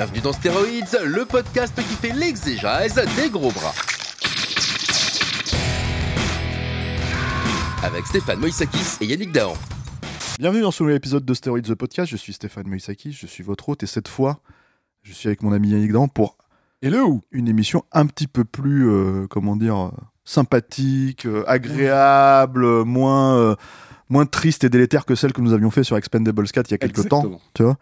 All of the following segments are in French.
Bienvenue dans Stéroïdes, le podcast qui fait l'exégèse des gros bras. Avec Stéphane Moïsakis et Yannick Dahan. Bienvenue dans ce nouvel épisode de Stéroïdes The Podcast. Je suis Stéphane Moïsakis, je suis votre hôte et cette fois, je suis avec mon ami Yannick Dan pour Hello une émission un petit peu plus, euh, comment dire, euh, sympathique, euh, agréable, euh, moins, euh, moins triste et délétère que celle que nous avions fait sur Expendables 4 il y a quelques temps, Exactement. tu vois.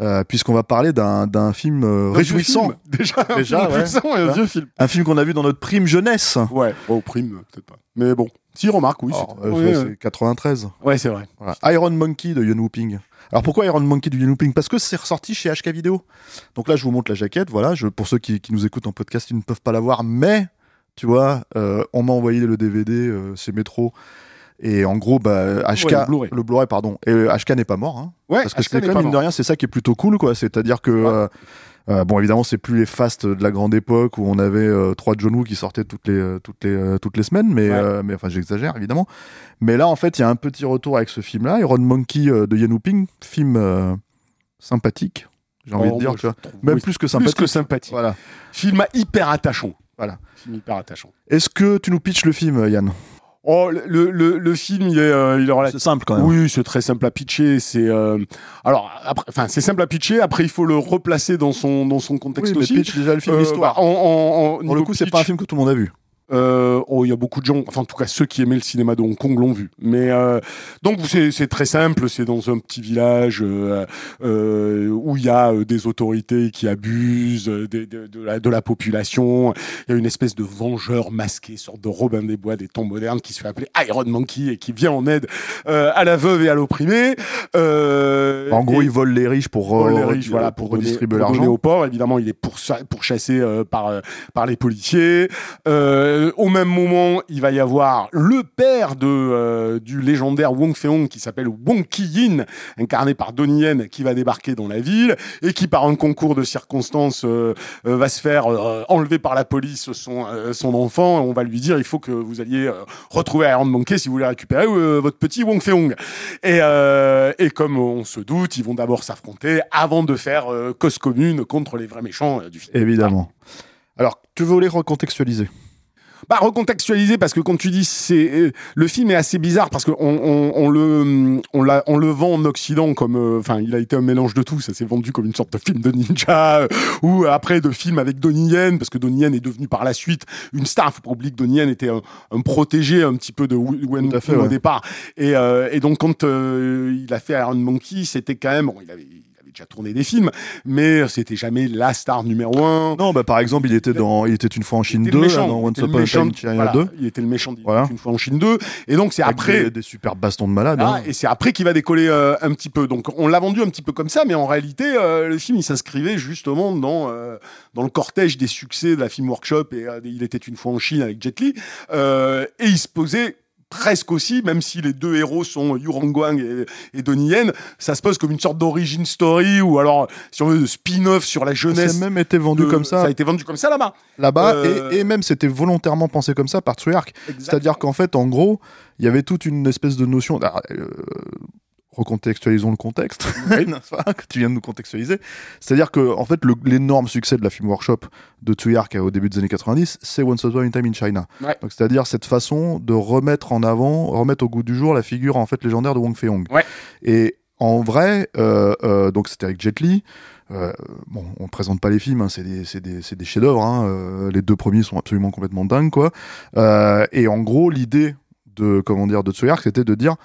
Euh, Puisqu'on va parler d'un film euh, réjouissant, film. Déjà, un Déjà, film ouais. réjouissant et un Ouais. vieux film. un film qu'on a vu dans notre prime jeunesse. Ouais, au prime, peut-être pas. Mais bon, si, remarque, oui. C'est- euh, ouais, c'est. 93. Ouais, c'est vrai. Voilà. Iron Monkey de Ian Whooping. Alors pourquoi Iron Monkey de Ian Whooping Parce que c'est ressorti chez HK Vidéo. Donc là, je vous montre la jaquette. Voilà, je, pour ceux qui, qui nous écoutent en podcast, ils ne peuvent pas la voir, mais tu vois, euh, on m'a envoyé le DVD euh, chez Metro. Et en gros, bah, HK, Ouais, le Blu-ray. le Blu-ray, pardon. Et euh, HK n'est pas mort, hein. Ouais, Parce que c'est quand même, mine de rien, c'est ça qui est plutôt cool, quoi. C'est-à-dire que, Ouais. euh, euh, bon, évidemment, c'est plus les fasts de la grande époque où on avait euh, trois John Woo qui sortaient toutes les, euh, toutes les, euh, toutes les semaines, mais, Ouais. euh, mais enfin, j'exagère, évidemment. Mais là, en fait, il y a un petit retour avec ce film-là, Iron Monkey euh, de Ian Whooping, film euh, sympathique, j'ai envie Oh, de dire, moi, tu vois. Même oui, plus que Plus sympathique. que sympathique. Voilà. Film hyper attachant. Voilà. Film hyper attachant. Est-ce que tu nous pitches le film, Yann? Oh, le, le, le, film, il est, euh, il est relativement. C'est simple quand même. Oui, c'est très simple à pitcher. C'est euh, alors enfin, c'est simple à pitcher. Après, il faut le replacer dans son dans son Oui, contexte mais aussi. pitch déjà le film, Euh, l'histoire. bah, en, en, en- Pour le coup, c'est pas un film que tout le monde a vu. Euh, oh, il y a beaucoup de gens, enfin en tout cas ceux qui aimaient le cinéma de Hong Kong l'ont vu. Mais euh, donc c'est très simple, c'est dans un petit village euh, euh, où il y a euh, des autorités qui abusent de, de la, de la population. Il y a une espèce de vengeur masqué, sorte de Robin des Bois des temps modernes qui se fait appeler Iron Monkey et qui vient en aide euh, à la veuve et à l'opprimé. Euh, En gros, ils volent les riches pour, pour les riches, voilà, pour, redistribuer pour donner l'argent. aux pauvres. Évidemment, il est pourcha- pourchassé euh, par par les policiers. Euh, au même moment, il va y avoir le père de euh, du légendaire Wong Fei-hong qui s'appelle Wong Ki-yin, incarné par Donnie Yen, qui va débarquer dans la ville et qui, par un concours de circonstances, euh, euh, va se faire euh, enlever par la police son euh, son enfant. On va lui dire il faut que vous alliez euh, retrouver Iron Monkey si vous voulez récupérer euh, votre petit Wong Fei-hong. Et, euh, et comme on se doute, ils vont d'abord s'affronter avant de faire euh, cause commune contre les vrais méchants euh, du film. Évidemment. Alors, tu veux les recontextualiser? Bah recontextualiser parce que quand tu dis c'est euh, le film est assez bizarre parce que on, on, on le on, l'a- on le vend en Occident comme euh, enfin il a été un mélange de tout. Ça s'est vendu comme une sorte de film de ninja euh, ou après de film avec Donnie Yen parce que Donnie Yen est devenu par la suite une star. Faut pas oublier que Donnie Yen était un, un protégé un petit peu de Wen au ouais. départ. Et, euh, et donc quand euh, il a fait Iron Monkey c'était quand même bon il avait avait déjà tourné des films mais c'était jamais la star numéro un Non, bah par exemple, il était dans Il était une fois en Chine il était 2, le là, méchant, dans il Once était le Upon a méchant, Time in China voilà, 2. il était le méchant Voilà. une fois en Chine 2 et donc c'est après des, des super bastons de malades. ah, hein. et c'est après qu'il va décoller euh, un petit peu. Donc on l'a vendu un petit peu comme ça, mais en réalité euh, le film il s'inscrivait justement dans euh, dans le cortège des succès de la film workshop et il était une fois en Chine avec Jet Li et il se posait presque aussi, même si les deux héros sont Yu Guang et, et Donnie Yen, ça se pose comme une sorte d'origin story ou alors, si on veut, de spin-off sur la Ça jeunesse. a même été vendu de- comme ça, Ça a été vendu comme ça là-bas. là-bas, Euh, et, et même c'était volontairement pensé comme ça par Treyarch. C'est-à-dire qu'en fait, en gros, il y avait toute une espèce de notion. ah, euh, recontextualisons le contexte, que tu viens de nous contextualiser. C'est-à-dire que, en fait, l'énorme succès de la Film Workshop de Treyarch au début des années 90, c'est Once Upon a Time in China. Ouais. C'est-à-dire cette façon de remettre en avant, remettre au goût du jour la figure en fait légendaire de Wong Fei-hong. Ouais. Et en vrai, euh, euh, donc c'était avec Jet Li. Euh, bon, on présente pas les films, hein, c'est des, des, des chefs-d'œuvre. hein, les deux premiers sont absolument complètement dingues, quoi. Et en gros, l'idée de comment dire de c'était de dire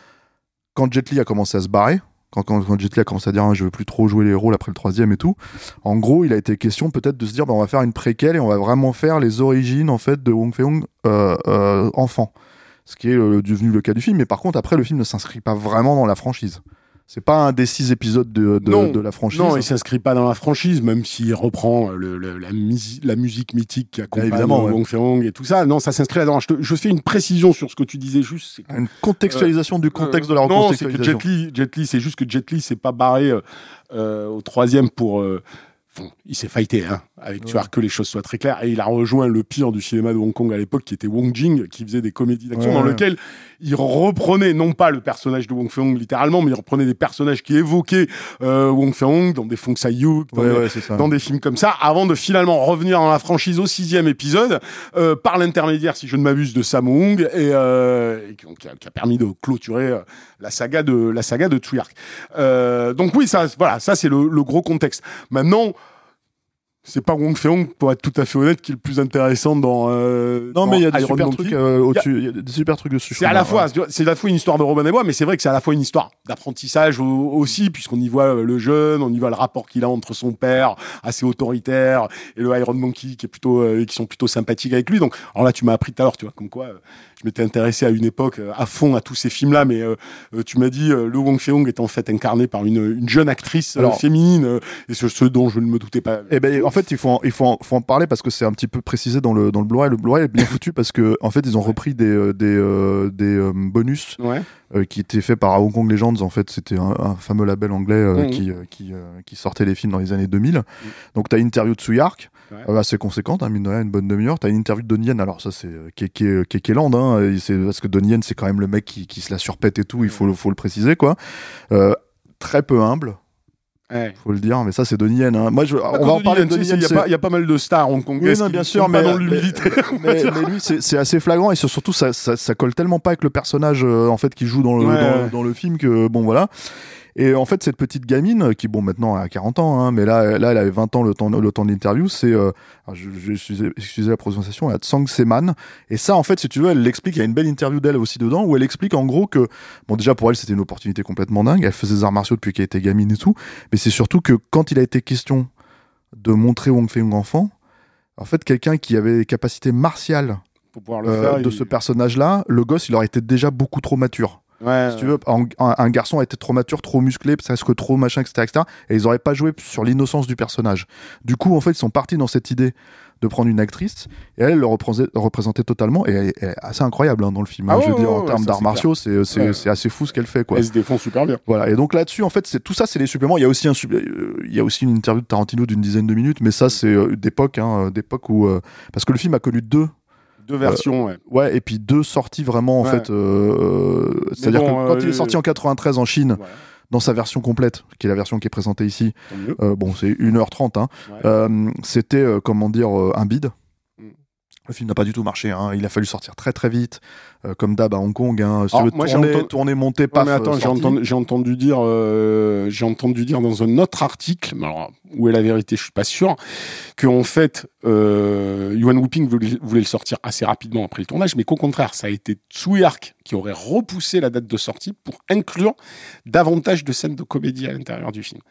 quand Jet Li a commencé à se barrer, quand, quand, Jet Li a commencé à dire Ah, je veux plus trop jouer les rôles après le troisième et tout, en gros, il a été question peut-être de se dire bah, on va faire une préquelle et on va vraiment faire les origines en fait de Wong Fei-hong euh, euh, enfant. ce qui est devenu le cas du film. Mais par contre, après, le film ne s'inscrit pas vraiment dans la franchise. C'est pas un des six épisodes de, de, Non. de la franchise. Non, il s'inscrit pas dans la franchise, même s'il reprend euh, le- le- la, musi- la musique mythique qui accompagne évidemment, ouais. Wong Fei-hong et tout ça. Non, ça s'inscrit là-dedans. Je, te- je fais une précision sur ce que tu disais juste. Une contextualisation du contexte de la Euh, Non, c'est que recontextualisation. Jet Li, Jet Li, c'est juste que Jet Li s'est pas barré euh, euh, au troisième pour. Bon, il s'est fighté, hein, avec tu vois que les choses soient très claires. Et il a rejoint le pire du cinéma de Hong Kong à l'époque, qui était Wong Jing, qui faisait des comédies d'action Ouais, dans ouais. lesquelles il reprenait non pas le personnage de Wong Fei-hong littéralement, mais il reprenait des personnages qui évoquaient euh, Wong Fei-hong dans des Fong Sai-yu, dans Ouais, des- ouais, dans films comme ça, avant de finalement revenir dans la franchise au sixième épisode, euh, par l'intermédiaire, si je ne m'abuse, de Sammo Hung, et, euh, et qui, a, qui a permis de clôturer euh, la saga de la saga de Tsuyark. Euh, donc oui, ça, voilà, ça c'est le, le gros contexte. Maintenant. C'est pas Wong Fei-hong, pour être tout à fait honnête, qui est le plus intéressant dans. euh, Non, dans mais il y a des Iron super trucs euh, au-dessus. Il y a des super trucs dessus. C'est à la fois, tu vois, c'est à la fois une histoire de Robin des Bois, mais c'est vrai que c'est à la fois une histoire d'apprentissage au- aussi, puisqu'on y voit le jeune, on y voit le rapport qu'il a entre son père, assez autoritaire, et le Iron Monkey qui est plutôt, euh, qui sont plutôt sympathiques avec lui. Donc, alors là, tu m'as appris tout à l'heure, tu vois, comme quoi, euh, je m'étais intéressé à une époque euh, à fond à tous ces films-là, mais euh, tu m'as dit, le Wong Fei-hong est en fait incarné par une, une jeune actrice Alors- féminine, euh, et ce, ce dont je ne me doutais pas. Eh ben, en fait, il faut en, il faut en, faut en parler parce que c'est un petit peu précisé dans le dans le Blu-ray. Le Blu-ray est bien foutu parce que en fait, ils ont repris des euh, des euh, des euh, bonus Ouais. euh, qui étaient faits par Hong Kong Legends. En fait, c'était un, un fameux label anglais qui qui qui sortait les films dans les années 2000. Donc, t'as une interview de. Ouais. euh, assez conséquente, hein, mine de rien, une bonne demi-heure. T'as une interview de Donnie Yen, alors ça c'est Kéland, hein, c'est parce que Donnie Yen c'est quand même le mec qui, qui se la surpète et tout, il faut, le- faut le préciser quoi. Euh, très peu humble, Ouais. faut le dire, mais ça c'est Donnie Yen. hein. Moi, je, Pas on va en parler Donnie Yen. Il y, a pas- il y a pas mal de stars hongkongaises Oui, bien sûr, mais, dans l'humilité. mais, mais lui, c'est assez flagrant et surtout ça, ça, ça colle tellement pas avec le personnage euh, en fait qui joue dans le, Ouais. dans, le- dans le film que bon voilà. Et en fait, cette petite gamine euh, qui bon maintenant a 40 ans, hein, mais là, là, elle avait 20 ans le temps, le temps de l'interview. C'est, euh, je, je, excusez, la prononciation, la Tsang Seman. Et ça, en fait, si tu veux, elle l'explique. Il y a une belle interview d'elle aussi dedans où elle explique en gros que bon déjà pour elle c'était une opportunité complètement dingue. Elle faisait des arts martiaux depuis qu'elle était gamine et tout. Mais c'est surtout que quand il a été question de montrer Wong Fei-hung enfant, en fait, quelqu'un qui avait des capacités martiales Pour pouvoir le euh, faire. de il- ce personnage-là, le gosse, il aurait été déjà beaucoup trop mature. Ouais, Si tu veux, un, garçon a été trop mature, trop musclé, presque trop machin, etc., etc. Et ils auraient pas joué sur l'innocence du personnage. Du coup, en fait, ils sont partis dans cette idée de prendre une actrice et elle le représentait, représentait totalement et elle, est- assez incroyable hein, dans le film. hein. Ah je veux ouais, dire, ouais, en ouais, termes d'arts martiaux, c'est assez fou ce qu'elle fait, quoi. Elle se défend super bien. Voilà. Et donc là-dessus, en fait, tout ça, c'est les suppléments. Il y a aussi un, euh, il y a aussi une interview de Tarantino d'une dizaine de minutes, mais ça, c'est euh, d'époque, hein, d'époque où euh, parce que le film a connu deux Deux versions, ouais. Ouais, et puis deux sorties vraiment en Ouais. fait. euh, C'est-à-dire bon, que quand euh, il est sorti en 93 en Chine, dans sa version complète, qui est la version qui est présentée ici, euh, bon, c'est 1h30, hein, Ouais. euh, c'était, euh, comment dire, euh, un bide. Le film n'a pas du tout marché, hein. il a fallu sortir très très vite, euh, comme d'hab à Hong Kong. Hein, Alors, sur moi, tourner, entendu- tourner, monter, Ouais, mais attends, j'ai entendu, dire, euh, j'ai entendu dire dans un autre article, mais alors, où est la vérité, je suis pas sûr, que en fait, euh, Yuan Wuping voulait, voulait le sortir assez rapidement après le tournage, mais qu'au contraire, ça a été Tsuyark qui aurait repoussé la date de sortie pour inclure davantage de scènes de comédie à l'intérieur du film.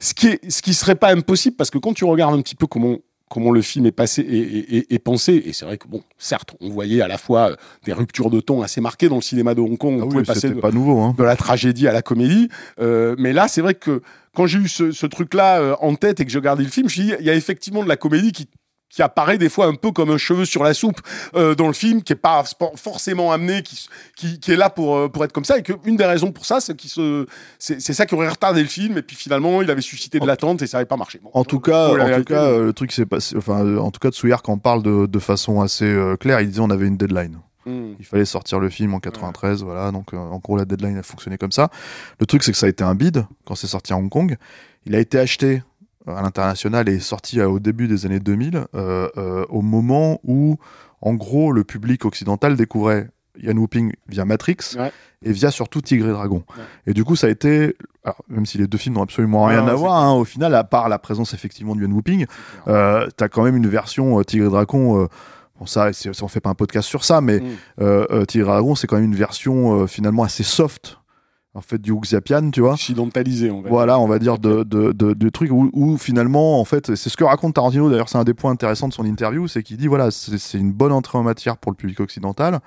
Ce qui est, ce qui serait pas impossible, parce que quand tu regardes un petit peu comment comment le film est passé et, et- pensé, et c'est vrai que bon, certes, on voyait à la fois euh, des ruptures de ton assez marquées dans le cinéma de Hong Kong, on Ah pouvait oui, passer de, pas nouveau. Hein. de la tragédie à la comédie. Euh, mais là, c'est vrai que quand j'ai eu ce, ce truc-là euh, en tête et que j'ai regardé le film, je me suis dit, il y a effectivement de la comédie qui qui apparaît des fois un peu comme un cheveu sur la soupe euh, dans le film, qui est pas forcément amené, qui, qui, qui est là pour, euh, pour être comme ça, et que une des raisons pour ça, c'est qu'il se, c'est c'est ça qui aurait retardé le film, et puis finalement, il avait suscité de l'attente et ça n'avait pas marché. Bon, En tout cas, en tout cas, euh, le truc s'est passé. Enfin, en tout cas, Tsuyark en parle de, de façon assez claire. Il disait on avait une deadline. Hmm. Il fallait sortir le film en 93, voilà. Donc, euh, en gros, la deadline a fonctionné comme ça. Le truc, c'est que ça a été un bide quand c'est sorti à Hong Kong. Il a été acheté à l'international et sorti euh, au début des années 2000, euh, euh, au moment où, en gros, le public occidental découvrait Ian Whooping via Matrix Ouais. et via surtout Tigre et Dragon. Ouais. Et du coup, ça a été, alors, même si les deux films n'ont absolument rien ouais, à voir, hein, au final, à part la présence effectivement de Ian Whooping, euh, t'as quand même une version euh, Tigre et Dragon. euh, Bon, ça, on fait pas un podcast sur ça, mais Mm. Tigre et Dragon, c'est quand même une version finalement assez soft, en fait, du Wuxiapian, tu vois. Occidentalisé, on va dire. Voilà, on va dire de, de, de, de trucs où, où finalement, en fait, c'est ce que raconte Tarantino. D'ailleurs, c'est un des points intéressants de son interview, c'est qu'il dit voilà, c'est c'est une bonne entrée en matière pour le public occidental.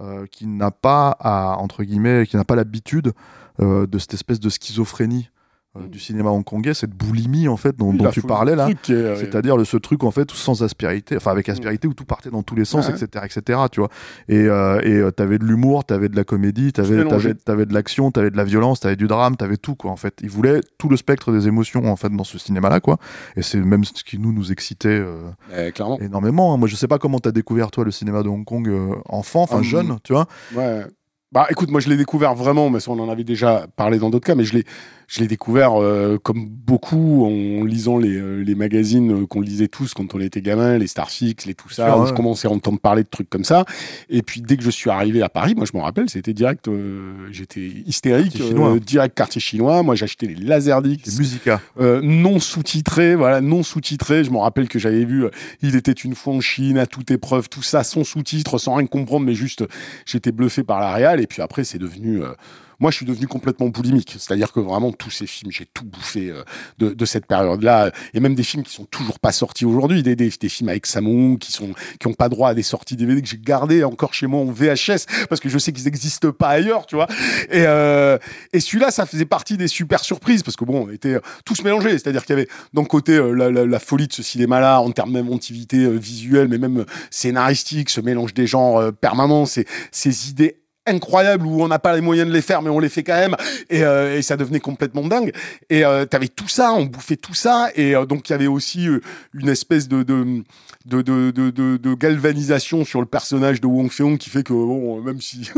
euh, qui n'a pas à entre guillemets, qui n'a pas l'habitude euh, de cette espèce de schizophrénie euh, du cinéma hongkongais, cette boulimie en fait dont, Oui, dont la tu parlais là. euh, C'est-à-dire ce truc en fait sans aspérité, enfin avec aspérité où tout partait dans tous les sens, etc., etc. Tu vois. Et euh, et euh, t'avais de l'humour, t'avais de la comédie, t'avais t'avais de l'action, t'avais de la violence, t'avais du drame, t'avais tout quoi. En fait, il voulait tout le spectre des émotions en fait dans ce cinéma-là quoi. Et c'est même ce qui nous nous excitait clairement. énormément. hein. Moi, je sais pas comment t'as découvert toi le cinéma de Hong Kong enfant, enfin Hum. jeune, tu vois. Ouais. Bah écoute, moi je l'ai découvert vraiment, mais ça on en avait déjà parlé dans d'autres cas, mais je l'ai, je l'ai découvert euh, comme beaucoup en lisant les, euh, les magazines euh, qu'on lisait tous quand on était gamin, les Starfix, les tout ça, sûr, où ouais. je commençais à entendre parler de trucs comme ça. Et puis dès que je suis arrivé à Paris, moi je me rappelle, c'était direct, euh, j'étais hystérique, Quartier euh, direct quartier chinois. Moi j'achetais les Laserdix, Musica. euh, non sous-titré, voilà, non sous-titré. Je me rappelle que j'avais vu Il était une fois en Chine, à toute épreuve, tout ça sans sous-titres, sans rien comprendre, mais juste, j'étais bluffé par la réal. Et puis après, c'est devenu. euh, moi, je suis devenu complètement boulimique. C'est-à-dire que vraiment, tous ces films, j'ai tout bouffé euh, de, de cette période-là. Et même des films qui sont toujours pas sortis aujourd'hui. Des, des, des films avec Samung qui sont qui ont pas droit à des sorties DVD que j'ai gardées encore chez moi en VHS parce que je sais qu'ils n'existent pas ailleurs, tu vois. Et, euh, et celui-là, ça faisait partie des super surprises parce que bon, on était tous mélangés. C'est-à-dire qu'il y avait d'un côté euh, la, la- folie de ce cinéma-là en termes d'inventivité euh, visuelle, mais même euh, scénaristique, ce mélange des genres euh, permanent, ces, ces idées incroyables où on n'a pas les moyens de les faire mais on les fait quand même. Et, euh, ça devenait complètement dingue. Et euh, t'avais tout ça on bouffait tout ça. Et euh, donc il y avait aussi une espèce de de, de, de, de, galvanisation sur le personnage de Wong Fei-hong qui fait que bon même si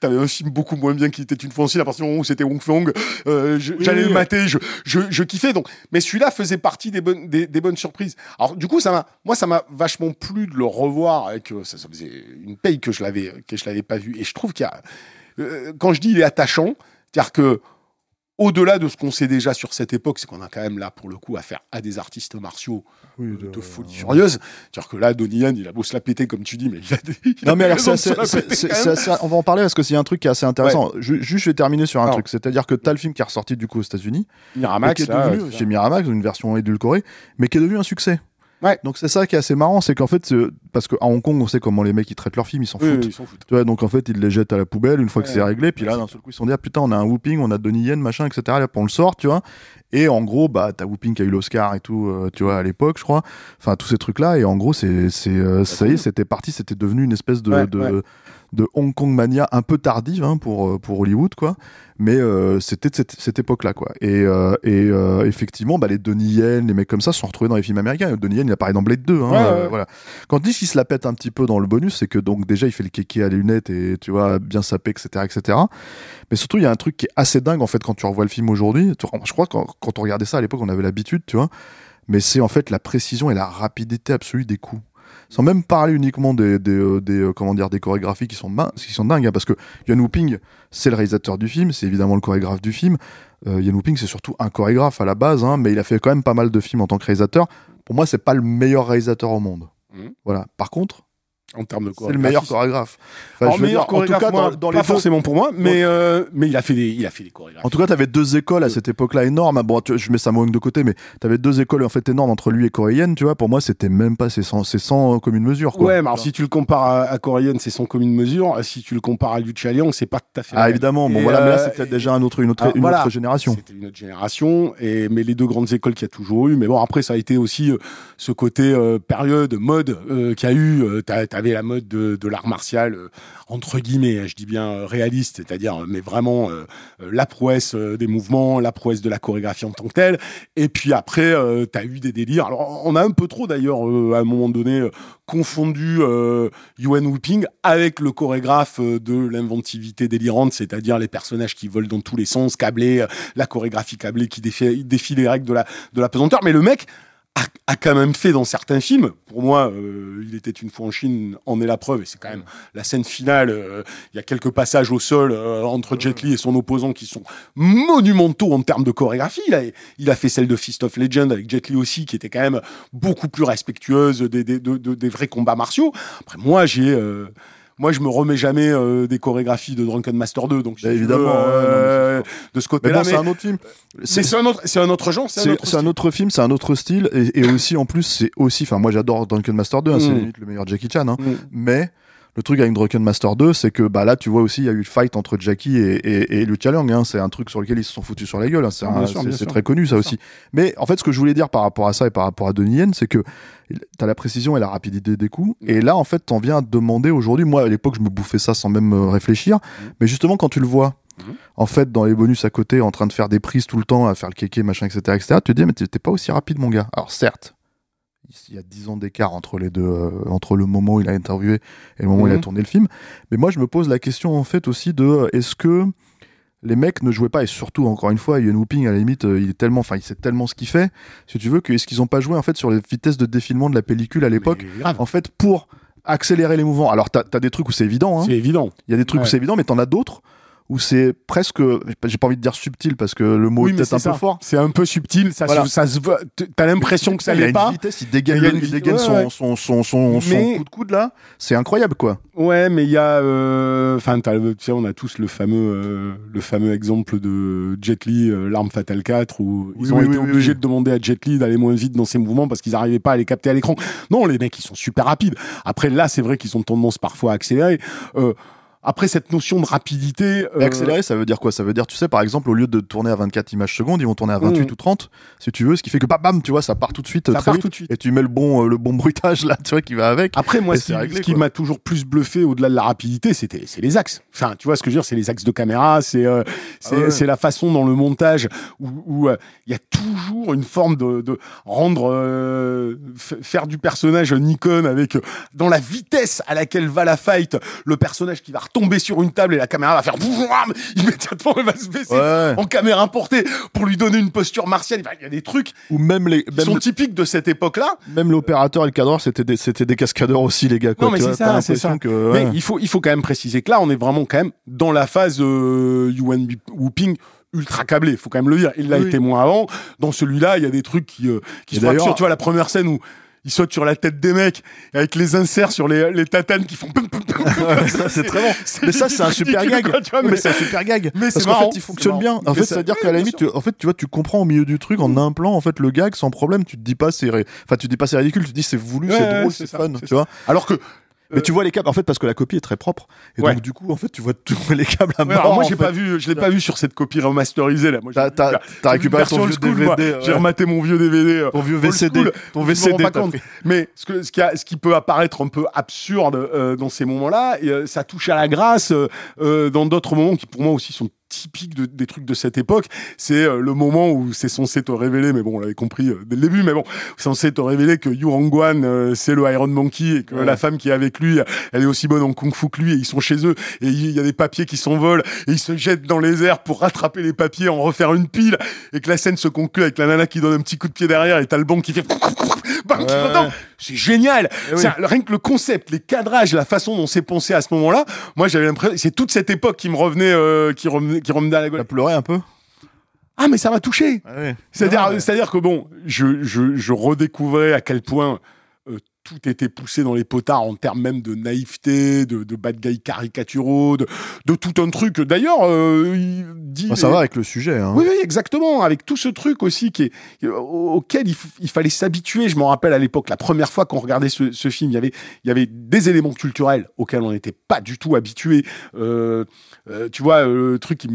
t'avais un film beaucoup moins bien qui était une fois aussi à partir du moment où c'était Wong Fei-hong euh, j'allais oui. le mater je, je, je kiffais donc. Mais celui-là faisait partie des bonnes des, des bonnes surprises. Alors du coup ça m'a moi ça m'a vachement plu de le revoir avec ça, ça faisait une paye que je l'avais que je l'avais pas vu et je trouve qu'il y a euh, quand je dis il est attachant c'est-à-dire que au-delà de ce qu'on sait déjà sur cette époque, c'est qu'on a quand même là, pour le coup, affaire à des artistes martiaux Oui, de folie furieuse. C'est-à-dire que là, Donnie Yen, il a beau se la péter, comme tu dis, mais il a des. il a Non mais alors on va en parler parce que c'est un truc qui est assez intéressant. Ju- Juste je vais terminer sur un Alors. truc, c'est-à-dire que t'as le film qui est ressorti du coup aux États-Unis, Miramax, qui est là, devenu chez Miramax une version édulcorée, mais qui est devenu un succès. Ouais. Donc c'est ça qui est assez marrant, c'est qu'en fait euh, parce qu'à Hong Kong on sait comment les mecs ils traitent leurs films, ils s'en oui, foutent. oui, ils s'en foutent. Tu vois, donc en fait ils les jettent à la poubelle une fois que c'est réglé, puis là d'un seul coup ils se sont dit ah putain on a un Whooping, on a Donnie Yen machin etc. Là, on le sort, tu vois. Et en gros bah t'as Whooping qui a eu l'Oscar et tout, euh, tu vois à l'époque je crois. Enfin tous ces trucs là et en gros c'est c'est euh, ça y est c'était parti, c'était devenu une espèce de Ouais, de, ouais. De Hong Kong mania un peu tardive hein, pour euh, pour Hollywood quoi. Mais euh, c'était de cette, cette époque là quoi. Et euh, et euh, effectivement bah les Donnie Yen, les mecs comme ça se sont retrouvés dans les films américains. Donnie Yen il apparaît dans Blade 2 hein, Ouais, ouais. voilà. Quand on dit qu'il se la pète un petit peu dans le bonus, c'est que donc déjà il fait le kéké à les lunettes et tu vois bien sapé, etc., etc. Mais surtout il y a un truc qui est assez dingue en fait quand tu revois le film aujourd'hui. Je crois que quand, quand on regardait ça à l'époque on avait l'habitude, tu vois. Mais c'est en fait la précision et la rapidité absolue des coups. Sans même parler uniquement des, des, euh, des, euh, comment dire des chorégraphies qui sont qui sont dingues hein, parce que Yann Whooping c'est le réalisateur du film, c'est évidemment le chorégraphe du film. Euh, Yann Whooping c'est surtout un chorégraphe à la base, hein, mais il a fait quand même pas mal de films en tant que réalisateur. Pour moi c'est pas le meilleur réalisateur au monde. Mhm. Voilà. Par contre, En termes de c'est le meilleur chorégraphe. Enfin, Alors, je veux meilleur dire, en tout chorégraphe, cas, moi, dans, dans pas les deux, forcément pour moi, mais, euh, mais il a fait des, il a fait des chorégraphes. en tout cas, t'avais deux écoles à cette époque-là énormes. Bon, tu- je mets Sammo Hung de côté, mais t'avais deux écoles en fait énormes entre lui et Coréenne. Tu vois, pour moi, c'était même pas, c'est sans, c'est sans commune mesure. Quoi. Ouais, mais alors si tu le compares à, à Korean, c'est sans commune mesure. Si tu le compares à Lucha Liang, c'est pas tout à fait. Ah évidemment. Bon Et, voilà, mais là euh, c'était déjà un autre, une autre, ah, une voilà. autre génération. C'était une autre génération, et mais les deux grandes écoles qu'il y a toujours eu. Mais bon, après, ça a été aussi euh, ce côté euh, période, mode euh, qu'il y a eu. Euh, t'a- T'avais la mode de, l'art martial, euh, entre guillemets, hein, je dis bien euh, réaliste, c'est-à-dire, euh, mais vraiment la prouesse des mouvements, la prouesse de la chorégraphie en tant que telle. Et puis après, euh, t'as eu des délires. Alors, on a un peu trop d'ailleurs, à un moment donné, confondu Yuan Whooping avec le chorégraphe de l'inventivité délirante, c'est-à-dire les personnages qui volent dans tous les sens, câblés, la chorégraphie câblée qui défie, défie les règles de la, de la pesanteur. Mais le mec a, a quand même fait dans certains films, pour moi, euh, il était une fois en Chine, en est la preuve, et c'est quand même la scène finale, euh, il y a quelques passages au sol euh, entre Jet Li et son opposant qui sont monumentaux en termes de chorégraphie. Il a, il fait celle de Fist of Legend avec Jet Li aussi, qui était quand même beaucoup plus respectueuse des, des, de- de- des vrais combats martiaux. Après, moi, j'ai... moi, je me remets jamais euh, des chorégraphies de Drunken Master 2, donc si tu veux, évidemment, euh, non, de ce Mais côté-là. bon, c'est un autre film. c'est un autre, c'est un autre genre, c'est un un autre film, c'est un autre style, et, et aussi en plus, c'est aussi, enfin moi j'adore Duncan Master 2, hein, c'est Mm. limite le meilleur Jackie Chan, hein, Mm. mais le truc avec Drunken Master 2, c'est que bah là, tu vois aussi, il y a eu le fight entre Jackie et, et, et Liu Liang. Hein. C'est un truc sur lequel ils se sont foutus sur la gueule. hein. C'est Ah, un- sûr, c'est- très connu, ça aussi. Mais en fait, ce que je voulais dire par rapport à ça et par rapport à Donnie Yen, c'est que t'as la précision et la rapidité des coups. Et là, en fait, t'en viens à te demander aujourd'hui. Moi, à l'époque, je me bouffais ça sans même euh, réfléchir. Mais justement, quand tu le vois, Mhm. en fait, dans les bonus à côté, en train de faire des prises tout le temps, à faire le kéké, machin, etc., etc., tu te dis, mais t'es pas aussi rapide, mon gars. Alors, certes, il y a 10 ans d'écart entre les deux, euh, entre le moment où il a interviewé et le moment où il a Mhm. tourné le film. Mais moi, je me pose la question, en fait, aussi de euh, est-ce que les mecs ne jouaient pas, et surtout, encore une fois, Ian Whooping, à la limite, euh, il est tellement, enfin, il sait tellement ce qu'il fait, si tu veux, que est-ce qu'ils ont pas joué, en fait, sur les vitesses de défilement de la pellicule à l'époque, en fait, pour accélérer les mouvements? Alors, t'as as des trucs où c'est évident, hein. C'est évident. Il y a des trucs où c'est évident, mais t'en as d'autres où c'est presque, j'ai pas envie de dire subtil parce que le mot Oui, est peut-être un ça. peu fort. C'est un peu subtil. Ça, Voilà. se, ça se T'as l'impression que ça l'est pas. vitesse, il dégaine, Il y a une il dégaine ouais, son, ouais. son, son, son, son Mais- coup de coude là. C'est incroyable quoi. Ouais, mais il y a, euh, enfin, le- tu sais, on a tous le fameux, euh, le fameux exemple de Jet Li, euh, l'arme fatale 4, où Oui, ils ont oui, été obligés de demander à Jet Li d'aller moins vite dans ses mouvements parce qu'ils n'arrivaient pas à les capter à l'écran. Non, les mecs, ils sont super rapides. Après, là, c'est vrai qu'ils ont tendance parfois à accélérer. Après, cette notion de rapidité. Euh, accélérer, ça veut dire quoi? Ça veut dire, tu sais, par exemple, au lieu de tourner à 24 images secondes, ils vont tourner à 28 Mhm. ou 30, si tu veux, ce qui fait que bam, bam, tu vois, ça part tout de suite, Ça très part vite, tout de suite. et tu mets le bon, euh, le bon bruitage là, tu vois, qui va avec. Après, moi, ce qui, réglé, ce qui quoi. m'a toujours plus bluffé au-delà de la rapidité, c'était c'est les axes. Enfin, tu vois ce que je veux dire, c'est les axes de caméra, c'est euh, c'est Ah ouais. c'est la façon dans le montage où euh, il y a toujours une forme de, de rendre euh, faire du personnage Nikon avec dans la vitesse à laquelle va la fight, le personnage qui va retomber sur une table et la caméra va faire boum, immédiatement elle va se baisser. Ouais. En caméra importée pour lui donner une posture martiale. Il y a des trucs Ou même les, qui même, sont typiques de cette époque-là. même l'opérateur et le cadreur, c'était des, c'était des cascadeurs aussi, les gars. Quoi, Non, mais c'est ça, c'est ça. Que, ouais. Mais il faut, il faut quand même préciser que là, on est vraiment quand même dans la phase euh, Yuan Whooping ultra câblé. Il faut quand même le dire. Il l'a Oui. été moins avant. Dans celui-là, il y a des trucs qui, euh, qui Et sont absurdes. Tu vois, la première scène où il saute sur la tête des mecs avec les inserts sur les, les tatanes qui font pum, pum, pum, pum. Ouais, ça, c'est très bon. Mais ça, c'est un super gag. quoi, tu vois, mais, mais- c'est un super gag. mais c'est Parce qu'en fait, il fonctionne bien. En fait, ça- c'est-à-dire ouais, qu'à la limite, tu, en fait, tu vois, tu comprends au milieu du truc en un plan, en fait, le gag sans problème. Tu te dis pas c'est, enfin, tu te dis pas c'est ridicule. Tu te dis c'est voulu, c'est drôle, c'est fun, tu vois. Alors que. Mais Euh, tu vois les câbles, en fait, parce que la copie est très propre. Et Ouais. donc, du coup, en fait, tu vois tous les câbles à ouais, mort. alors moi, j'ai pas vu, je l'ai pas vu sur cette copie remasterisée là. Moi, j'ai T'as, j'ai récupéré ton vieux. DVD. J'ai ouais. rematé mon vieux DVD. euh, Ton vieux VCD. school. Ton VCD. Mais ce, que, ce, qui a- ce qui peut apparaître un peu absurde euh, dans ces moments-là, et, euh, ça touche à la grâce euh, dans d'autres moments qui pour moi aussi sont typiques de- des trucs de cette époque. C'est euh, le moment où c'est censé te révéler, mais bon, on l'avait compris euh, dès le début, mais bon, c'est censé te révéler que Yu Hongwan, euh, c'est le Iron Monkey et que Ouais. la femme qui est avec lui, elle est aussi bonne en kung fu que lui et ils sont chez eux et il y a des papiers qui s'envolent et ils se jettent dans les airs pour rattraper les papiers, en refaire une pile et que la scène se conclut avec la nana qui donne un petit coup de pied derrière et t'as le banc qui fait Ouais, ouais. C'est génial. Eh oui. Rien que le concept, les cadrages, la façon dont c'est pensé à ce moment-là, moi j'avais l'impression, c'est toute cette époque qui me revenait, euh, qui revenait, qui revenait à la T'as gueule. pleuré un peu? Ah mais ça m'a touché. Ouais. C'est-à-dire, Ah, ouais. c'est-à-dire que bon, je, je, je redécouvrais à quel point tout était poussé dans les potards en termes même de naïveté, de, de bad guy caricaturaux, de, de tout un truc. D'ailleurs, euh, il dit. Bah, ça va avec le sujet. Hein. Oui, oui, exactement. Avec tout ce truc aussi qui est, au- auquel il, fallait s'habituer. Je me rappelle à l'époque, la première fois qu'on regardait ce, ce film, il y avait, il y avait des éléments culturels auxquels on n'était pas du tout habitué. Euh, euh, tu vois, euh, le truc qui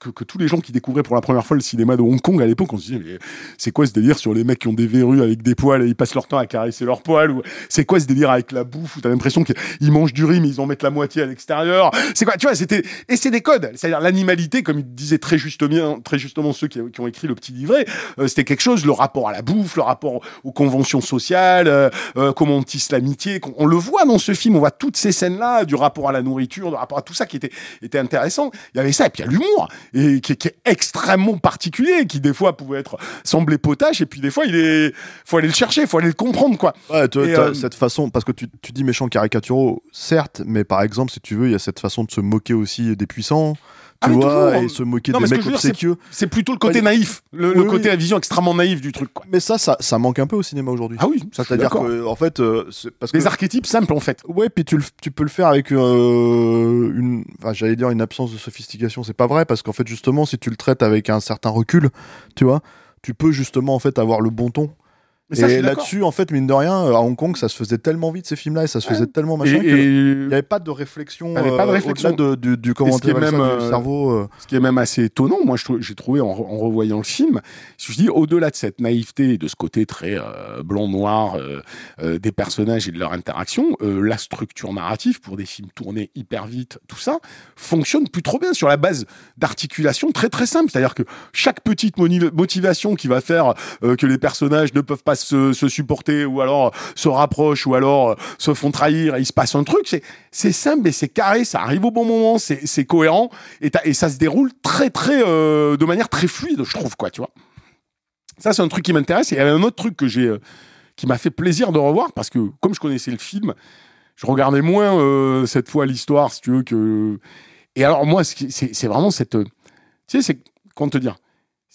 que, que tous les gens qui découvraient pour la première fois le cinéma de Hong Kong à l'époque, on se disait, mais c'est quoi ce délire sur les mecs qui ont des verrues avec des poils et ils passent leur temps à caresser leurs poils ou c'est quoi ce délire avec la bouffe où t'as l'impression qu'ils mangent du riz mais ils en mettent la moitié à l'extérieur? C'est quoi, tu vois, c'était, et c'est des codes. C'est-à-dire l'animalité, comme il disait très justement, très justement ceux qui, qui ont écrit le petit livret, euh, c'était quelque chose, le rapport à la bouffe, le rapport aux conventions sociales, euh, euh, comment on tisse l'amitié. qu'on- On le voit dans ce film, on voit toutes ces scènes-là, du rapport à la nourriture, du rapport à tout ça qui était, était intéressant. Il y avait ça, et puis il y a l'humour, et qui, est- qui est extrêmement particulier, qui des fois pouvait être sembler potache, et puis des fois il est, faut aller le chercher, faut aller le comprendre, quoi. Ouais, euh, cette façon, parce que tu, tu dis méchants caricaturaux, certes, mais par exemple, si tu veux, il y a cette façon de se moquer aussi des puissants, tu Ah, vois, toujours. et se moquer Non, des mecs obséquieux. C'est plutôt le côté Ouais, naïf, le, oui, le oui. côté, la vision extrêmement naïve du truc, quoi. Mais ça, ça, ça manque un peu au cinéma aujourd'hui. Ah oui, C'est-à-dire que, en fait, euh, parce que Des archétypes simples, en fait. Ouais, puis tu, le- tu peux le faire avec euh, une, enfin, j'allais dire une absence de sophistication, c'est pas vrai parce qu'en fait justement, si tu le traites avec un certain recul, tu vois, tu peux justement en fait avoir le bon ton ça, et là-dessus, en fait, mine de rien, euh, à Hong Kong, ça se faisait tellement vite ces films-là et ça se faisait tellement machin qu'il n'y avait pas de réflexion, pas de euh, réflexion. de, du, du comment ça, même, du euh, cerveau. euh. Ce qui est même assez étonnant, moi j'ai trouvé en, re- en revoyant le film, je me suis dit au-delà de cette naïveté et de ce côté très euh, blanc-noir euh, euh, des personnages et de leur interaction, euh, la structure narrative pour des films tournés hyper vite, tout ça fonctionne plus trop bien sur la base d'articulation très très simple, c'est-à-dire que chaque petite motivation qui va faire euh, que les personnages ne peuvent pas se, supporter ou alors se rapprochent ou alors euh, se font trahir et il se passe un truc, c'est c'est simple et c'est carré, ça arrive au bon moment, c'est c'est cohérent et, et ça se déroule très très euh, de manière très fluide, je trouve quoi, tu vois. Ça c'est un truc qui m'intéresse et il y avait un autre truc que j'ai euh, qui m'a fait plaisir de revoir parce que comme je connaissais le film, je regardais moins euh, cette fois l'histoire si tu veux que et alors moi c'est c'est vraiment cette euh, tu sais c'est comment te dire,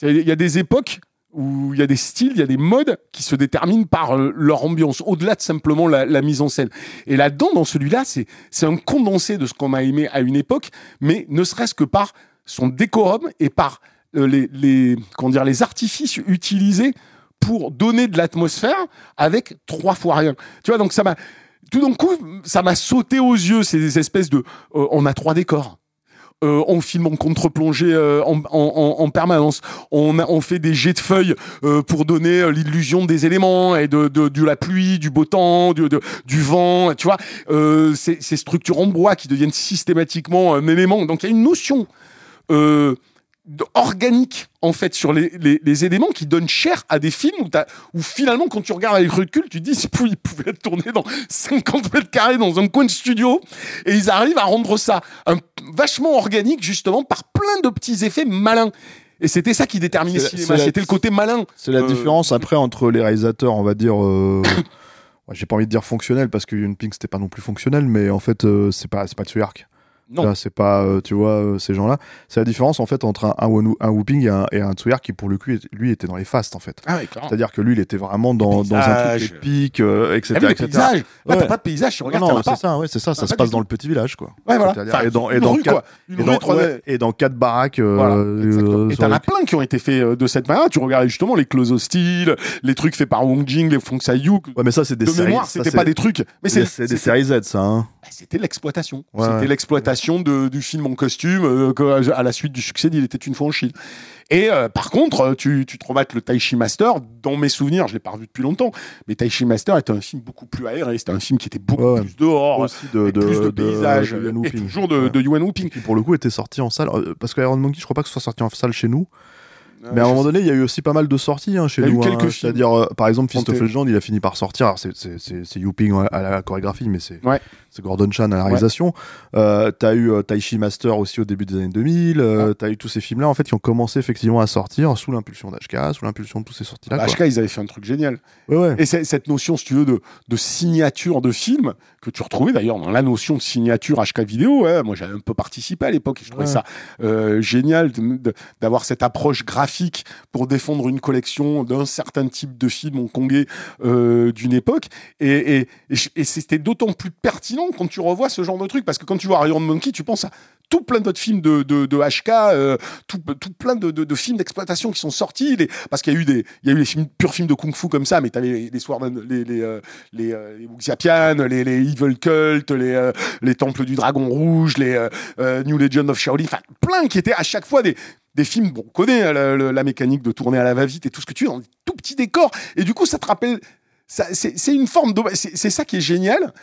il y a des époques où il y a des styles, il y a des modes qui se déterminent par euh, leur ambiance, au-delà de simplement la, mise en scène. Et là-dedans, dans celui-là, c'est c'est un condensé de ce qu'on a aimé à une époque, mais ne serait-ce que par son décorum et par euh, les, les, comment dire, les artifices utilisés pour donner de l'atmosphère avec trois fois rien. Tu vois, donc ça m'a tout d'un coup, ça m'a sauté aux yeux ces espèces de. euh, on a trois décors. Euh, on filme en contre-plongée euh, en, en- en- en permanence. On, fait des jets de feuilles euh, pour donner euh, l'illusion des éléments et de, de, la pluie, du beau temps, du, du vent. Tu vois, euh, ces, ces structures en bois qui deviennent systématiquement un élément. Donc il y a une notion euh, organique en fait sur les, les, les éléments qui donnent cher à des films où, où finalement quand tu regardes avec recul tu te dis c'est ils pouvaient être tournés dans 50 mètres carrés dans un coin de studio et ils arrivent à rendre ça un, vachement organique justement par plein de petits effets malins et c'était ça qui déterminait le cinéma c'était le côté malin C'est la Euh, différence après entre les réalisateurs, on va dire. euh, J'ai pas envie de dire fonctionnel parce que Yun Ping c'était pas non plus fonctionnel, mais en fait euh, c'est pas c'est pas Tsuyark. Non. C'est pas euh, tu vois euh, ces gens-là. C'est la différence en fait entre un, un, un Wu Ping et un, et un Tsuyark qui pour le coup lui était dans les fastes en fait. ah clairement C'est-à-dire que lui il était vraiment dans, dans un truc épique, euh, etc. Les etc. paysages là Ouais. t'as pas de paysage tu Non, regardes non, as c'est ça, ouais, c'est ça, ça Pas se passe dans le petit village quoi. ouais voilà Enfin, et dans, et dans rue, quatre- et dans, ouais, et dans quatre baraques. euh, Voilà, euh. Et t'en as plein qui ont été faits euh, de cette manière. Tu regardais justement les closes hostiles, les trucs faits par Wong Jing, les Fong Sayuk. Ouais, mais ça c'est des De séries. c'était pas des trucs. Mais c'est des séries Z ça. Hein. c'était l'exploitation. C'était ouais. De- du film en costume euh, à la suite du succès d'Il était une fois en Chine. Et euh, par contre, euh, tu, tu te remates le Taichi Master. Dans mes souvenirs, je l'ai pas revu depuis longtemps, mais Taichi Master était un film beaucoup plus aéré. C'était un film qui était beaucoup Ouais, plus dehors, Aussi de, de, plus de, de- paysages, et toujours de, Ouais. Yuan Wuping. qui pour le coup était sorti en salle parce que Iron Monkey je crois pas que ce soit sorti en salle chez nous Euh, mais à un moment donné il y a eu aussi pas mal de sorties hein, chez Il y a eu nous hein. c'est-à-dire euh, par exemple Fist of. Legend il a fini par sortir c'est c'est c'est c'est Yu Ping à la chorégraphie mais c'est Ouais. Gordon Chan à la réalisation euh, t'as eu euh, Taichi Master aussi au début des années 2000 euh, t'as eu tous ces films là en fait qui ont commencé effectivement à sortir sous l'impulsion d'HK sous l'impulsion de tous ces sorties là Bah, HK, ils avaient fait un truc génial. ouais. Et cette notion, si tu veux, de, de signature de film, que tu retrouvais d'ailleurs dans la notion de signature HK vidéo, ouais, moi j'avais un peu participé à l'époque et je trouvais ça génial d'avoir cette approche graphique pour défendre une collection d'un certain type de film hongkongais euh, d'une époque. Et, c'était d'autant plus pertinent quand tu revois ce genre de truc, parce que quand tu vois Iron Monkey, tu penses à tout plein d'autres films de, HK, euh, tout, plein de, films d'exploitation qui sont sortis, parce qu'il y a eu des, il y a eu les films, purs films de kung-fu comme ça, mais t'avais les, les les, les, euh, euh, Wuxiapian, les, les Evil Cult, les, les Temples du Dragon Rouge, les New Legend of Shaolin, enfin, plein qui étaient à chaque fois des, des films, bon, on connaît hein, la, mécanique de tourner à la va-vite et tout ce que tu veux, dans des tout petits décors, et du coup, ça te rappelle, c'est une forme c'est ça qui est génial,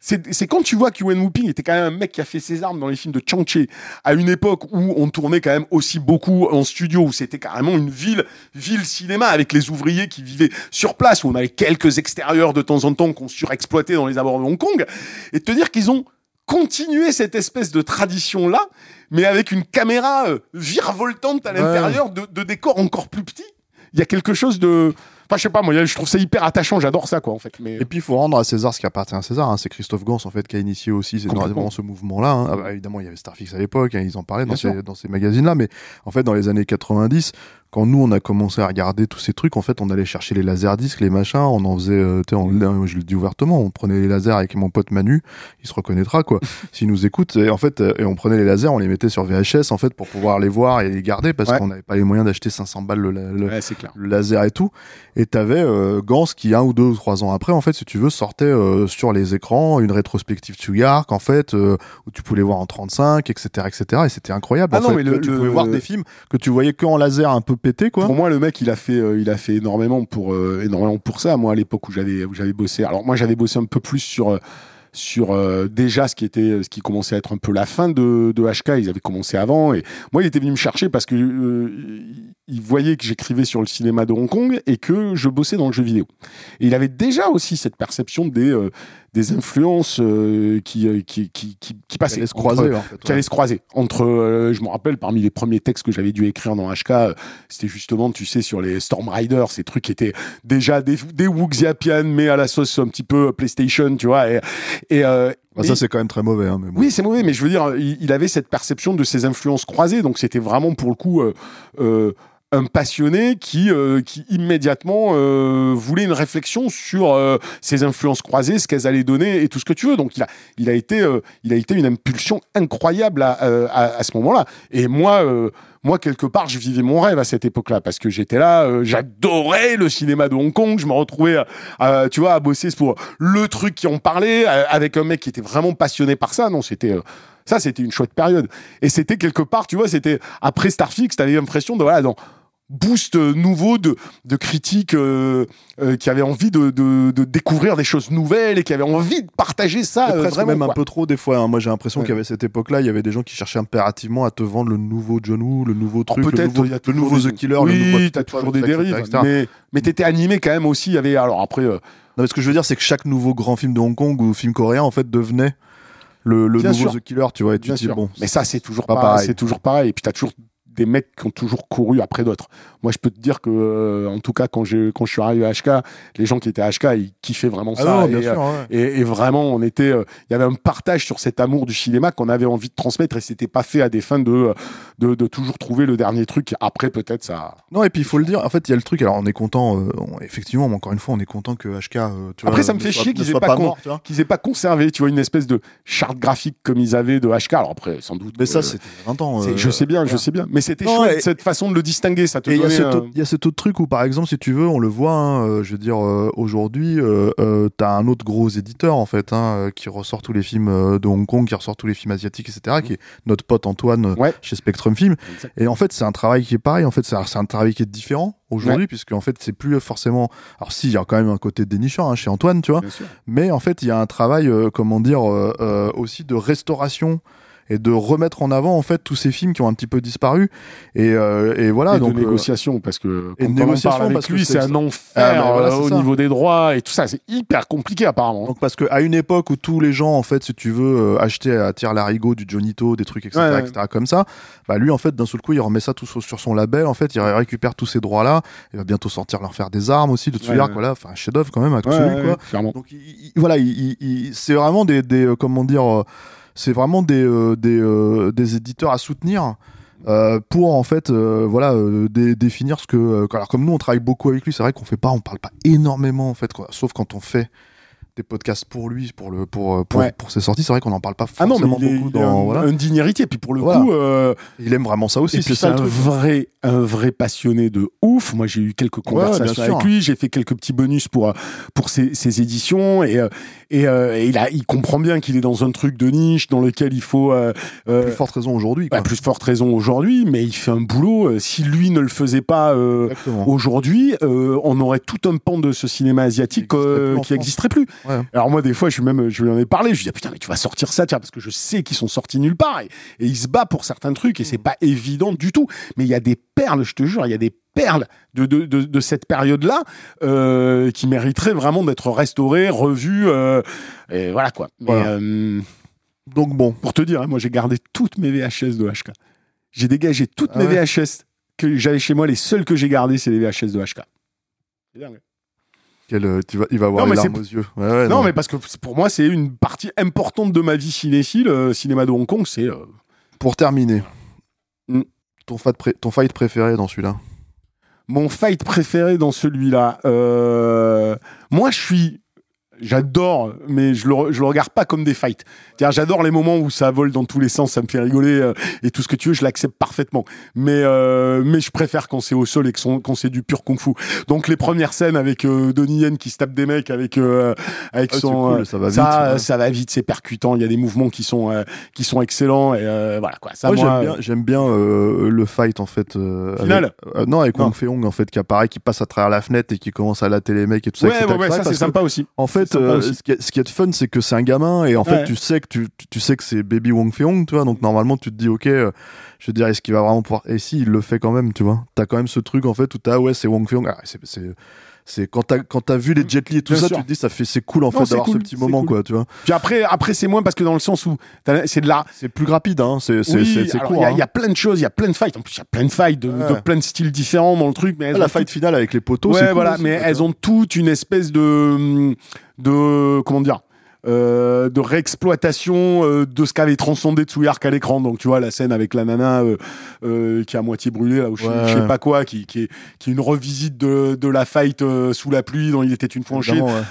c'est quand tu vois que Yuan Wuping était quand même un mec qui a fait ses armes dans les films de Chang Che à une époque où on tournait quand même aussi beaucoup en studio, où c'était carrément une ville, ville cinéma avec les ouvriers qui vivaient sur place, où on avait quelques extérieurs de temps en temps qu'on surexploitait dans les abords de Hong Kong, et te dire qu'ils ont continué cette espèce de tradition-là, mais avec une caméra euh, virevoltante à Ouais. l'intérieur de, de décors encore plus petits. Il y a quelque chose de... Enfin, je sais pas, moi, je trouve ça hyper attachant, j'adore ça, quoi, en fait. Mais... Et puis il faut rendre à César ce qui appartient à César. hein. C'est Christophe Gans en fait qui a initié aussi ce mouvement-là. hein. Ah bah, évidemment, il y avait Starfix à l'époque, hein, ils en parlaient Bien dans sûr. ces, dans ces magazines-là, mais en fait dans les années 90, quand nous on a commencé à regarder tous ces trucs, en fait on allait chercher les laserdiscs, les machins, on en faisait, euh, tu sais, on- je le dis ouvertement, on prenait les lasers avec mon pote Manu, il se reconnaîtra quoi, s'il nous écoute. Et en fait, euh, et on prenait les lasers, on les mettait sur VHS en fait pour pouvoir les voir et les garder parce Ouais. qu'on n'avait pas les moyens d'acheter 500 balles le, Ouais, laser et tout. Et t'avais euh, Gans qui un ou deux ou trois ans après, en fait, si tu veux, sortait euh, sur les écrans une rétrospective Tugark, en fait, euh, où tu pouvais voir en 35, etc., etc. Et c'était incroyable. Ah en non, fait, mais le- tu pouvais voir des films que tu voyais que en laser un peu Pour moi, le mec, il a fait, euh, il a fait énormément pour, euh, énormément pour ça. Moi, à l'époque où j'avais, où j'avais bossé. Alors moi, j'avais bossé un peu plus sur, euh, sur euh, déjà ce qui était, ce qui commençait à être un peu la fin de, de HK. Ils avaient commencé avant. Et moi, il était venu me chercher parce que euh, il voyait que j'écrivais sur le cinéma de Hong Kong et que je bossais dans le jeu vidéo. Et il avait déjà aussi cette perception des, euh, des influences euh, qui, euh, qui, qui, qui, qui passaient. Allait se entre- croiser, en fait. qui allaient se croiser entre euh, je me rappelle parmi les premiers textes que j'avais dû écrire dans HK euh, c'était justement tu sais sur les Storm Riders ces trucs qui étaient déjà des des Wuxiapian mais à la sauce un petit peu PlayStation tu vois et, et, euh, Bah, et- ça, c'est quand même très mauvais, hein, mais bon. oui, c'est mauvais, mais je veux dire, il, il avait cette perception de ses influences croisées, donc c'était vraiment pour le coup euh, euh, un passionné qui, euh, qui immédiatement euh, voulait une réflexion sur euh, ses influences croisées, ce qu'elles allaient donner et tout ce que tu veux. Donc il a, il a été, euh, il a été une impulsion incroyable à, euh, à, à ce moment-là. Et moi. euh, moi, quelque part, je vivais mon rêve à cette époque-là parce que j'étais là, euh, j'adorais le cinéma de Hong Kong. Je me retrouvais, euh, tu vois, à bosser pour le truc qui en parlait avec un mec qui était vraiment passionné par ça. Non, c'était ça, c'était une chouette période. Et c'était quelque part, tu vois, c'était après Starfix, t'avais l'impression de voilà, dans boost euh, nouveau de, de critiques euh, euh, qui avaient envie de, de, de découvrir des choses nouvelles et qui avaient envie de partager ça. Euh, presque vraiment, même un peu trop des fois. hein. Moi, j'ai l'impression Ouais. qu'il y avait cette époque-là, il y avait des gens qui cherchaient impérativement à te vendre le nouveau John Woo, le nouveau truc, le peut-être nouveau, y a le nouveau des- The Killer, oui, le nouveau t'as toujours des dérives, etc. mais mais t'étais animé quand même aussi. Il y avait alors après. euh, Non, mais ce que je veux dire, c'est que chaque nouveau grand film de Hong Kong ou film coréen, en fait, devenait le, le nouveau sûr. The Killer, tu vois. Et tu dis, bon, mais ça, c'est toujours pas, pareil. c'est toujours pareil. Et puis t'as toujours des mecs qui ont toujours couru après d'autres. Moi, je peux te dire que, euh, en tout cas, quand je quand je suis arrivé à HK, les gens qui étaient à HK, ils kiffaient vraiment Ah ça. non, et, bien euh, sûr, ouais. et, et vraiment, on était, euh, il y avait un partage sur cet amour du cinéma qu'on avait envie de transmettre et c'était pas fait à des fins de, de, de toujours trouver le dernier truc. Après, peut-être ça. Non, et puis il faut le dire, en fait, il y a le truc, alors on est content, euh, on- effectivement, encore une fois, on est content que HK, vois, Après, ça me fait soit- chier qu'ils aient pas con-. Qu'ils aient pas conservé, tu vois, une espèce de charte graphique comme ils avaient de HK. Alors après, sans doute. Mais ça, c'était 20 ans. je sais bien, je sais bien. Mais c'était chouette et- cette façon de le distinguer. Ça te il y, a cet un- autre- truc où, par exemple, si tu veux, on le voit, hein, euh, je veux dire, euh, aujourd'hui, euh, euh, t'as un autre gros éditeur, en fait, hein, euh, qui ressort tous les films euh, de Hong Kong, qui ressort tous les films asiatiques, etc., qui est notre pote Antoine euh, Ouais. chez Spectrum Film. Exact. Et en fait, c'est un travail qui est pareil, en fait, c'est un, travail qui est différent aujourd'hui, puisque, en fait, c'est plus forcément. Alors, si, il y a quand même un côté dénichant hein, chez Antoine, tu vois, mais en fait, il y a un travail, euh, comment dire, euh, euh, aussi de restauration et de remettre en avant en fait tous ces films qui ont un petit peu disparu et, euh, et voilà et donc de euh, négociation parce que et de quand on négociation, parle avec parce que lui c'est un enfer Ah, mais voilà, euh, au ça. niveau des droits et tout ça c'est hyper compliqué apparemment donc parce qu'à une époque où tous les gens en fait si tu veux euh, achetaient à tir larigot du Johnito des trucs etc, Ouais, ouais. etc comme ça bah lui en fait d'un seul coup il remet ça tout sur, sur son label en fait il récupère tous ces droits là il va bientôt sortir leur faire des armes aussi de Tsuyark ouais. voilà enfin un chef d'œuvre quand même absolu quoi Donc il- il- voilà, il- c'est vraiment des, des comment dire, c'est vraiment des euh, euh, des éditeurs à soutenir. euh, pour en fait voilà dé- définir ce que alors comme nous on travaille beaucoup avec lui c'est vrai qu'on fait pas on parle pas énormément en fait sauf quand on fait des podcasts pour lui pour le pour euh, pour, Ouais. pour ses sorties c'est vrai qu'on en parle pas ah non forcément mais il beaucoup il est dans voilà un digne héritier puis pour le Voilà. coup euh, il aime vraiment ça aussi et c'est un truc vrai un vrai passionné de ouf moi j'ai eu quelques conversations avec lui j'ai fait quelques petits bonus pour euh, pour ses, ses éditions et et, et il a il comprend bien qu'il est dans un truc de niche dans lequel il faut euh, plus forte raison aujourd'hui bah, plus forte raison aujourd'hui mais il fait un boulot si lui ne le faisait pas euh. Aujourd'hui, on aurait tout un pan de ce cinéma asiatique Qui n'existerait plus. Ouais. Alors moi, des fois, je suis même, je lui en ai parlé. Je lui dis ah, putain, mais tu vas sortir ça, tiens, parce que je sais qu'ils sont sortis nulle part et, et il se bat pour certains trucs et Mm. c'est pas évident du tout. Mais il y a des perles, je te jure, il y a des perles de, de, de, de cette période-là euh, qui mériteraient vraiment d'être restaurées, revues. euh, et voilà quoi. Mais Voilà. euh, donc bon pour te dire, hein, moi j'ai gardé toutes mes VHS de HK. J'ai dégagé toutes Ah mes. VHS que j'avais chez moi. Les seuls que j'ai gardés, c'est les VHS de HK. C'est dingue. Quel, euh, tu vas il va avoir Non, les larmes aux yeux ouais, ouais, non, mais parce que pour moi, c'est une partie importante de ma vie cinéphile. euh, cinéma de Hong Kong, c'est. euh, pour terminer Mm. ton fight pré- ton fight préféré dans celui-là? Mon fight préféré dans celui-là. Euh, moi, je suis. J'adore, mais je le, je le regarde pas comme des fights. J'adore les moments où ça vole dans tous les sens, ça me fait rigoler euh, et tout ce que tu veux, je l'accepte parfaitement. Mais euh, mais je préfère quand c'est au sol et que son- quand c'est du pur kung-fu. Donc les premières scènes avec euh, Donnie Yen qui se tape des mecs avec euh, avec Ah, son cool, euh, ça va vite, ça, ouais. ça va vite, c'est percutant. Il y a des mouvements qui sont euh, qui sont excellents et euh, voilà quoi. Ça Moi, moi, j'aime bien, j'aime bien euh, le fight en fait. euh, Final avec- non, avec Non. Wong Fei-Hong en fait qui apparaît, qui passe à travers la fenêtre et qui commence à latter les mecs et tout ça. ouais, ouais, ouais, ça c'est sympa aussi. En fait, Euh, ce, qui est, ce qui est fun, c'est que c'est un gamin et en fait, tu sais que tu, sais que c'est Baby Wong Fei-Hong, tu vois. Donc normalement, tu te dis, ok, euh, je veux dire, est-ce qu'il va vraiment pouvoir Et si, il le fait quand même, tu vois. T'as quand même ce truc en fait où t'as, ouais, c'est Wong Fei-Hong. Ah, c'est, c'est, quand t'as quand t'as vu les Jet Li et tout Bien ça, sûr. tu te dis, ça fait, c'est cool en Non, fait d'avoir cool, ce petit moment, cool. quoi, tu vois. Puis après après c'est moins parce que dans le sens où c'est de la C'est plus rapide, hein. C'est, c'est, oui, c'est, court. il y a- hein. il y, a plein de choses, il y a plein de fights. En plus, il y a plein de fights de, Ouais. de plein de styles différents dans le truc. Mais Ah, la fight finale avec les poteaux, Ouais, c'est cool voilà, mais elles ont toutes une espèce de de comment dire euh, de réexploitation euh, de ce qu'avait transcendé Tsuyark à l'écran. Donc tu vois la scène avec la nana euh, euh, qui est à moitié brûlée là, ou je, sais- Ouais. je sais pas quoi, qui, qui, est, qui est une revisite de, de la fight euh, sous la pluie dont il était une fois en Chine. Évidemment, ouais.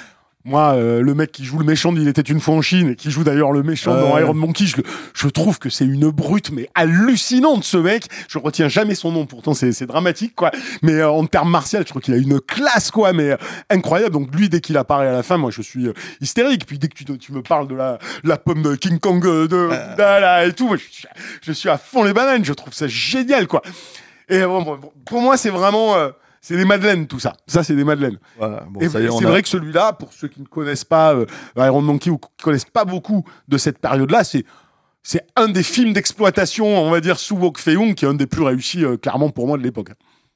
Moi, euh, le mec qui joue le méchant d'Il était une fois en Chine et qui joue d'ailleurs le méchant dans Iron Monkey, je, je trouve que c'est une brute mais hallucinante ce mec. Je retiens jamais son nom, pourtant c'est dramatique quoi. Mais euh, en termes martial, je trouve qu'il a une classe quoi, mais euh, incroyable. Donc lui, dès qu'il apparaît à la fin, moi je suis euh, hystérique. Puis dès que tu, tu me parles de la, la pomme de King Kong euh, de là, et tout, moi, je, suis- je suis à fond les bananes. Je trouve ça génial quoi. Et bon, bon, bon, pour moi, c'est vraiment euh, c'est des madeleines tout ça. Ça, c'est des madeleines. Voilà, bon, Et c'est a- vrai que celui-là, pour ceux qui ne connaissent pas euh, Iron Monkey ou qui connaissent pas beaucoup de cette période-là, c'est c'est un des films d'exploitation, on va dire, sous Wok Fei-hung, qui est un des plus réussis, euh, clairement, pour moi, de l'époque.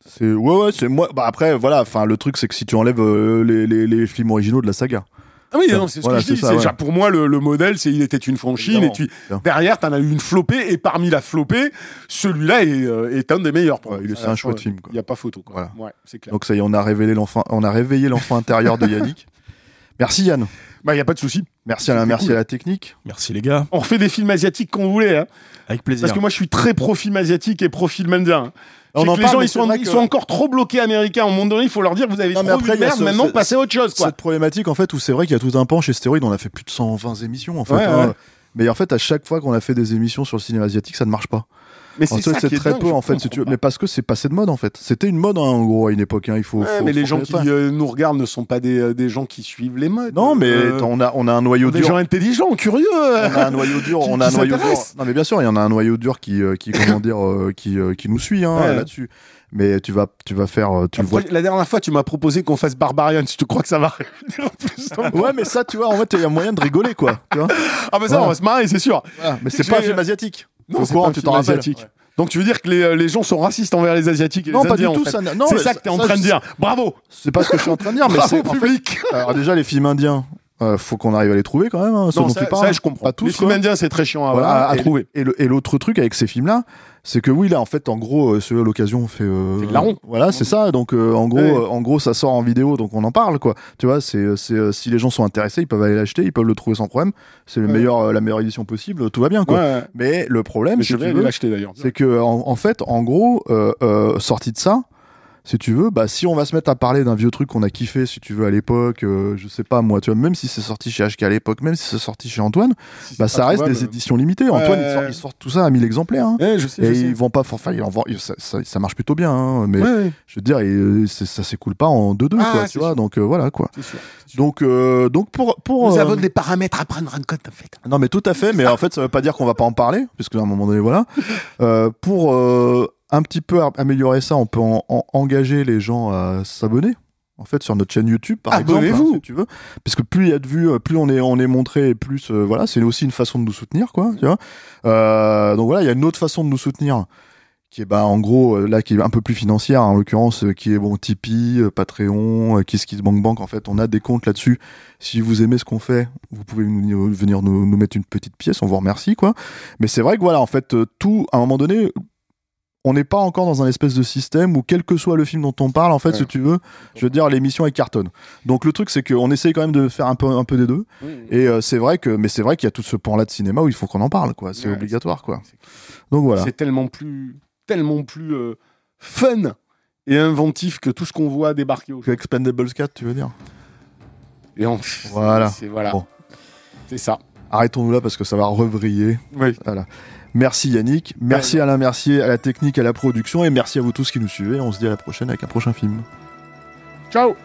C'est ouais ouais c'est moi bah après voilà enfin le truc c'est que si tu enlèves euh, les, les, les films originaux de la saga Ah oui, non, c'est ce Voilà, que je dis. ça, C'est ouais. genre, pour moi, le, le modèle, c'est Il était une Chine, et Évidemment, puis bien. derrière, t'en as eu une flopée, et parmi la flopée, celui-là est, euh, est un des meilleurs. Ouais, moi. il est- c'est un chouette film, quoi. Il n'y a pas photo. Quoi. Voilà. Ouais, c'est clair. donc ça y est on a révélé l'enfant on a réveillé l'enfant intérieur de Yannick merci Yann Bah, il n'y a pas de souci. merci à la C'était merci cool. à la technique Merci les gars, On refait des films asiatiques qu'on voulait, hein. avec plaisir. Parce que moi, je suis très pro-film asiatique et pro-film indien. hein. On en que les parle, gens, ils sont, ils encore trop bloqués américains. Un moment donné, il faut leur dire, vous avez Non, trop après, merde, ce- maintenant, passez à autre chose, quoi. cette problématique en fait où c'est vrai qu'il y a tout un pan chez Stéroïde on a fait plus de 120 émissions en fait Ouais, hein. ouais. mais en fait à chaque fois qu'on a fait des émissions sur le cinéma asiatique ça ne marche pas Mais c'est très peu je en fait si comprends tu veux. pas. mais parce que c'est passé de mode en fait c'était une mode hein, en gros à une époque hein. il faut, Ouais, faut- mais les gens qui euh, nous regardent ne sont pas des, euh, des gens qui suivent les modes. non mais Euh, on a on a un noyau des dur gens intelligents, curieux. on a un noyau dur, Qui- on a un noyau dur. Non mais bien sûr, il y en a un noyau dur qui qui comment dire qui qui nous suit hein, Ouais. là-dessus. Mais tu vas tu vas faire tu vois. La dernière fois, tu m'as proposé qu'on fasse Barbarian. Si tu crois que ça va plus Ouais, mais ça tu vois en fait il y a moyen de rigoler quoi, tu vois. Ah, bah ça, Voilà. on va se marrer, c'est sûr. Voilà. Mais c'est pas un film asiatique. Non, c'est pas tu t'en asiatique. Donc, tu veux dire que les, euh, les gens sont racistes envers les Asiatiques et Non, les pas Indiens, du tout. en fait. Ça, non, C'est ça que t'es en ça, train de dire. Bravo. C'est pas ce que je suis en train de dire, mais c'est en fait. public. Alors déjà les films indiens, euh, faut qu'on arrive à les trouver quand même. Hein, ceux Non, dont ça, tu parles. ça, je comprends. Pas tous. les films quoi. indiens, c'est très chiant à, Voilà, à- à et- trouver. Et le- et l'autre truc avec ces films-là, c'est que oui, là, en fait, en gros, euh, celui à l'occasion fait. euh, Fait de larron. Voilà, c'est ça. Donc, euh, en gros, Ouais. euh, en gros, ça sort en vidéo, donc on en parle, quoi. Tu vois, c'est, euh, si les gens sont intéressés, ils peuvent aller l'acheter, ils peuvent le trouver sans problème. C'est le Ouais. meilleur, euh, la meilleure édition possible, tout va bien, quoi. Ouais. Mais le problème, si c'est que en, en fait, en gros, euh, euh, sorti de ça, si tu veux, bah si on va se mettre à parler d'un vieux truc qu'on a kiffé, si tu veux à l'époque, euh, je sais pas moi, tu vois, même si c'est sorti chez HK à l'époque, même si c'est sorti chez Antoine, bah ça reste des éditions limitées. Antoine, il sort, il sort tout ça à 1000 exemplaires. hein. Ouais, je sais, Et je sais. ils vont pas, enfin, ils en vendent- ça, ça- ça marche plutôt bien, hein, mais je veux dire, et, c'est- ça s'écoule pas en 2-2, Ah, quoi, vois, donc euh, voilà, quoi. c'est sûr. Donc, euh, donc pour, pour Nous euh, avons des paramètres à prendre en compte, en fait. non, mais tout à fait, mais en fait, ça veut pas dire qu'on va pas en parler, puisque à un moment donné, voilà. Euh, pour euh, un petit peu améliorer ça, on peut en- en- engager les gens à s'abonner. En fait, sur notre chaîne YouTube, par exemple, Abonnez-vous. hein, si tu veux, parce que plus il y a de vues, euh, plus on est on est montré, et plus euh, voilà, c'est aussi une façon de nous soutenir, quoi. Tu vois. Euh, donc voilà, il y a une autre façon de nous soutenir, qui est bah en gros là qui est un peu plus financière, en l'occurrence, qui est bon Tipeee, Patreon, euh, KissKissBankBank. En fait, on a des comptes là-dessus. Si vous aimez ce qu'on fait, vous pouvez nous- venir nous, nous mettre une petite pièce, on vous remercie, quoi. Mais c'est vrai que voilà, en fait, tout, à un moment donné, on n'est pas encore dans un espèce de système où quel que soit le film dont on parle, en fait, Ouais. si tu veux, je veux dire, l'émission est cartonne. Donc le truc, c'est qu'on essaye quand même de faire un peu, un peu des deux. Et euh, c'est vrai que, mais c'est vrai qu'il y a tout ce pan-là de cinéma où il faut qu'on en parle, quoi. C'est Ouais, obligatoire, quoi. Donc voilà. C'est tellement plus, tellement plus euh, fun et inventif que tout ce qu'on voit débarquer au Que Expendables 4, tu veux dire Et on... Voilà. C'est voilà. Bon. C'est ça. Arrêtons-nous là parce que ça va revriller. Oui. Merci Yannick, merci Alain Mercier à la technique, à la production et merci à vous tous qui nous suivez. On se dit à la prochaine avec un prochain film. Ciao.